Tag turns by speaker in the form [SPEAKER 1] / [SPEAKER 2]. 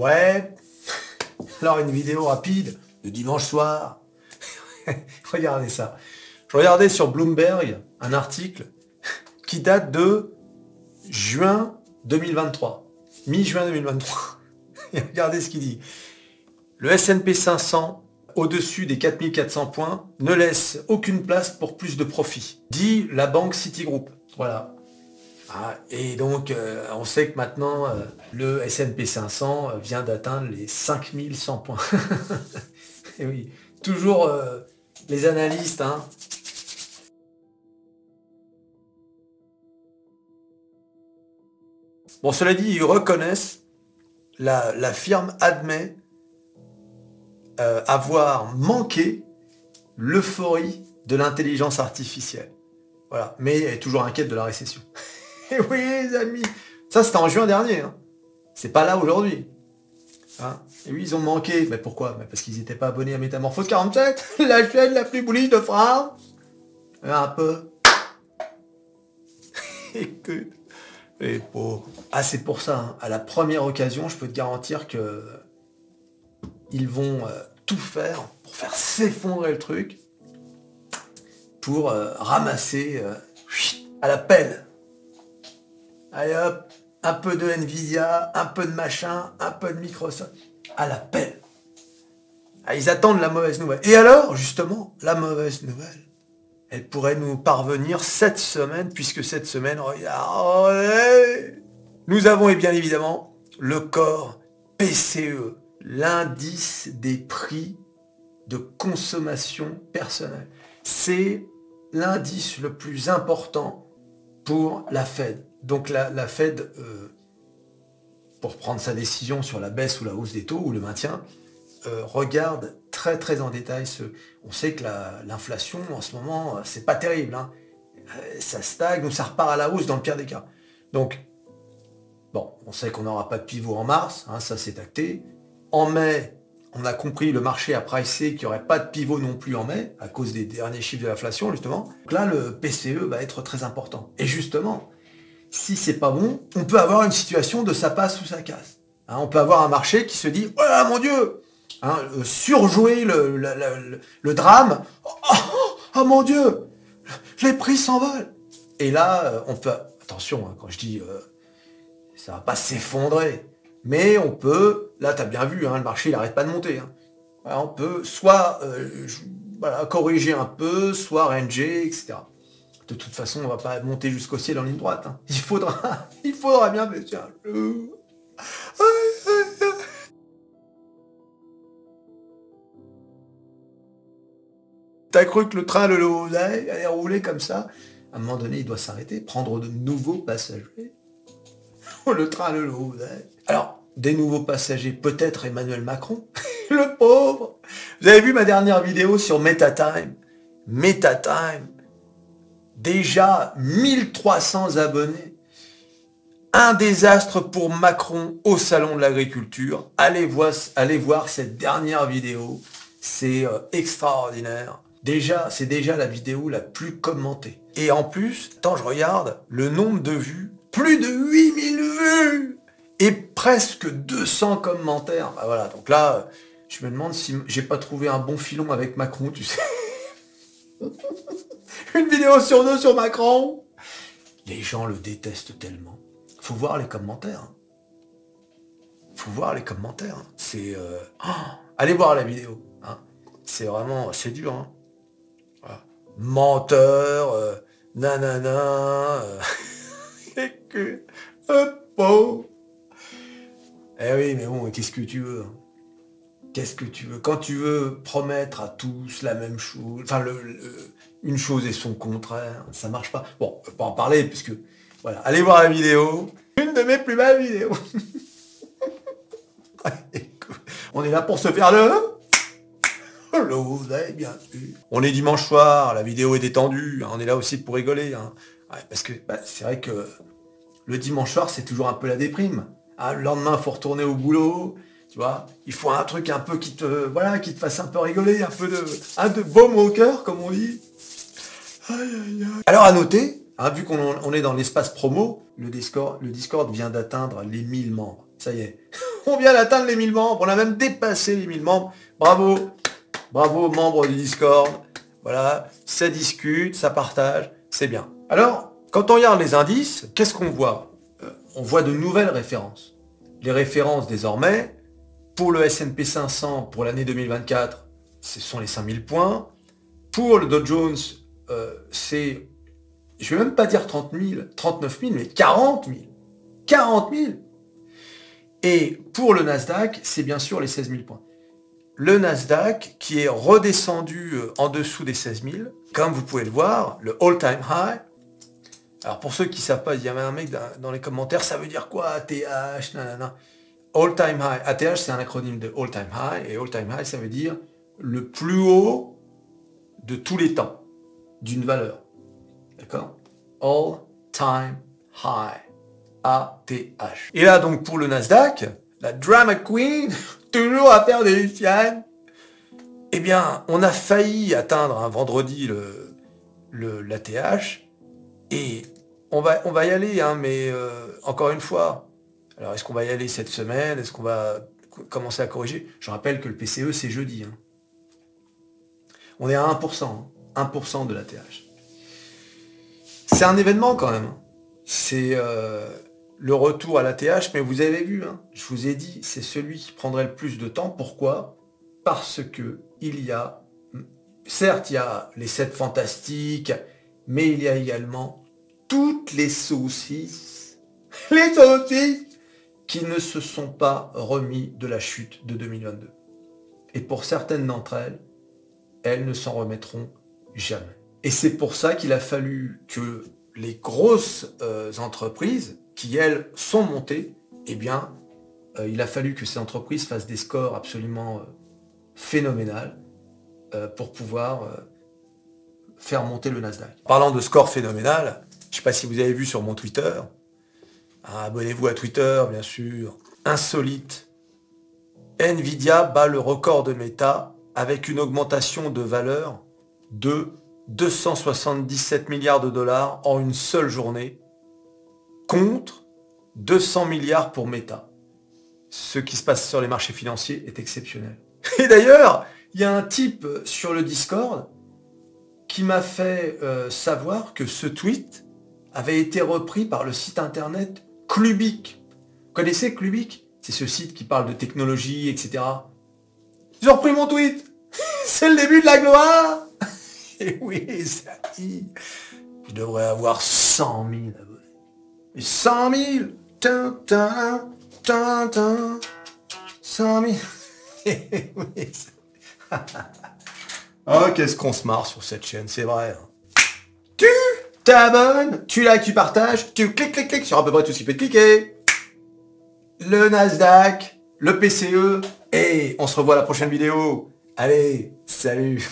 [SPEAKER 1] Ouais. Alors une vidéo rapide de dimanche soir. Regardez ça. Je regardais sur Bloomberg un article qui date de juin 2023. Mi-juin 2023. Et regardez ce qu'il dit. Le S&P 500 au-dessus des 4400 points ne laisse aucune place pour plus de profit, dit la banque Citigroup. Voilà. Ah, et donc, euh, on sait que maintenant, euh, le S&P 500 vient d'atteindre les 5100 points. et oui, toujours euh, les analystes. Hein. Bon, cela dit, ils reconnaissent, la, la firme admet avoir manqué l'euphorie de l'intelligence artificielle. Voilà, mais elle est toujours inquiète de la récession. Et oui, les amis. Ça, c'était en juin dernier. Hein. C'est pas là aujourd'hui. Hein. et oui, ils ont manqué. Mais pourquoi? Parce qu'ils n'étaient pas abonnés à Métamorphose 47, la chaîne la plus bullish de France. Un peu. Écoute. Et pour... Ah, c'est pour ça. Hein. À la première occasion, je peux te garantir que ils vont euh, tout faire pour faire s'effondrer le truc, pour euh, ramasser euh, à la pelle Allez hop, un peu de Nvidia, un peu de machin, un peu de Microsoft. À la pelle. Ah, ils attendent la mauvaise nouvelle. Et alors, justement, la mauvaise nouvelle, elle pourrait nous parvenir cette semaine, puisque cette semaine, regardez, nous avons et bien évidemment le corps PCE, l'indice des prix de consommation personnelle. C'est l'indice le plus important pour la Fed. Donc la, Fed, euh, pour prendre sa décision sur la baisse ou la hausse des taux ou le maintien, euh, regarde très très en détail ce. On sait que l'inflation en ce moment, euh, c'est pas terrible. Hein. Ça stagne ou ça repart à la hausse dans le pire des cas. Donc, bon, on sait qu'on n'aura pas de pivot en mars, hein, ça c'est acté. En mai, on a compris, le marché a pricé qu'il n'y aurait pas de pivot non plus en mai, à cause des derniers chiffres de l'inflation, justement. Donc là, le PCE va être très important. Et justement, si c'est pas bon, on peut avoir une situation de ça passe ou ça casse. Hein, on peut avoir un marché qui se dit Oh là mon Dieu hein, euh, Surjouer le, drame oh, oh, oh, mon Dieu Les prix s'envolent Et là, euh, on peut. Attention, hein, quand je dis euh, ça va pas s'effondrer, mais on peut, là tu as bien vu, le marché il n'arrête pas de monter. on peut soit corriger un peu, soit ranger, etc. De toute façon, on va pas monter jusqu'au ciel en ligne droite. Hein. Il faudra, il faudra bien baisser un T'as cru que le train le allait rouler comme ça? À un moment donné, il doit s'arrêter, prendre de nouveaux passagers. le train le Alors, des nouveaux passagers, peut-être Emmanuel Macron, le pauvre. Vous avez vu ma dernière vidéo sur MetaTime MetaTime, déjà 1300 abonnés. Un désastre pour Macron au Salon de l'Agriculture. Allez voir, cette dernière vidéo. C'est euh, extraordinaire. Déjà, c'est déjà la vidéo la plus commentée. Et en plus, quand je regarde le nombre de vues, plus de 8000 vues et presque 200 commentaires. Bah voilà, donc là, je me demande si j'ai pas trouvé un bon filon avec Macron, tu sais. Une vidéo sur deux sur Macron. Les gens le détestent tellement. Faut voir les commentaires. Hein. Faut voir les commentaires. Hein. C'est. Euh, oh, allez voir la vidéo. Hein. C'est vraiment. C'est dur. Hein. Menteur. Euh, nanana. Euh. Eh oui, mais bon, qu'est-ce que tu veux Qu'est-ce que tu veux? Quand tu veux promettre à tous la même chose, enfin, le, une chose et son contraire, ça marche pas. Bon, on va pas en parler, puisque, voilà, allez voir la vidéo. Une de mes plus belles vidéos. on est là pour se faire le... Le vous avez bien vu. On est dimanche soir, la vidéo est détendue, hein, on est là aussi pour rigoler. Hein. parce que bah, c'est vrai que le dimanche soir, c'est toujours un peu la déprime. Ah, le lendemain, il faut retourner au boulot. Tu vois, il faut un truc un peu qui te, voilà, qui te fasse un peu rigoler, un peu de, un de baume au cœur, comme on dit. Alors à noter, hein, vu qu'on est dans l'espace promo, le Discord, le Discord vient d'atteindre les 1000 membres. Ça y est. On vient d'atteindre les 1000 membres, on a même dépassé les 1000 membres. Bravo, bravo membres du Discord. Voilà, ça discute, ça partage, c'est bien. Alors, quand on regarde les indices, qu'est-ce qu'on voit? Euh, On voit de nouvelles références. Les références désormais, pour le S&P 500 pour l'année 2024, ce sont les 5000 points. Pour le Dow Jones, euh, c'est, je vais même pas dire 30 000, 39 000, mais 40 000. 40 000 Et pour le Nasdaq, c'est bien sûr les 16 000 points. Le Nasdaq qui est redescendu euh, en dessous des 16 000, comme vous pouvez le voir, le all-time high. Alors pour ceux qui ne savent pas, il y avait un mec dans les commentaires, ça veut dire quoi ATH, nanana. All-time high. ATH, c'est un acronyme de all-time high, et all-time high, ça veut dire le plus haut de tous les temps d'une valeur. D'accord? All-time high. A-T-H. Et là, donc, pour le Nasdaq, la drama queen, toujours à faire des siennes, eh bien, on a failli atteindre un vendredi le, l'ATH, et on va, on va y aller, hein, mais euh, encore une fois, alors est-ce qu'on va y aller cette semaine? Est-ce qu'on va commencer à corriger? Je rappelle que le PCE, c'est jeudi. Hein. On est à 1%, 1% hein. de l'ATH. C'est un événement quand même. C'est... Euh, le retour à la TH, mais vous avez vu, hein, je vous ai dit, c'est celui qui prendrait le plus de temps. Pourquoi? Parce que il y a, certes, il y a les 7 fantastiques, mais il y a également toutes les saucisses, les saucisses qui ne se sont pas remis de la chute de 2022. Et pour certaines d'entre elles, elles ne s'en remettront jamais. Et c'est pour ça qu'il a fallu que les grosses euh, entreprises qui, elles, sont montées, eh bien, euh, il a fallu que ces entreprises fassent des scores absolument euh, phénoménals euh, pour pouvoir faire monter le Nasdaq. Parlant de scores phénoménal, je ne sais pas si vous avez vu sur mon Twitter, abonnez-vous à Twitter, bien sûr, insolite, Nvidia bat le record de Meta avec une augmentation de valeur de 277 milliards de dollars en une seule journée contre 200 milliards pour Meta. Ce qui se passe sur les marchés financiers est exceptionnel. Et d'ailleurs, il y a un type sur le Discord qui m'a fait euh, savoir que ce tweet avait été repris par le site internet Clubic. Vous connaissez Clubic C'est ce site qui parle de technologie, etc. Ils ont repris mon tweet C'est le début de la gloire Et oui, ça dit. Je devrais avoir 100 000 abonnés. 100 000 tin, 100 000 Oh, qu'est-ce qu'on se marre sur cette chaîne, c'est vrai. Hein. T'abonnes, tu likes, tu partages, tu cliques, cliques, cliques sur à peu près tout ce qui peut te cliquer. Le Nasdaq, le PCE, et on se revoit à la prochaine vidéo. Allez, salut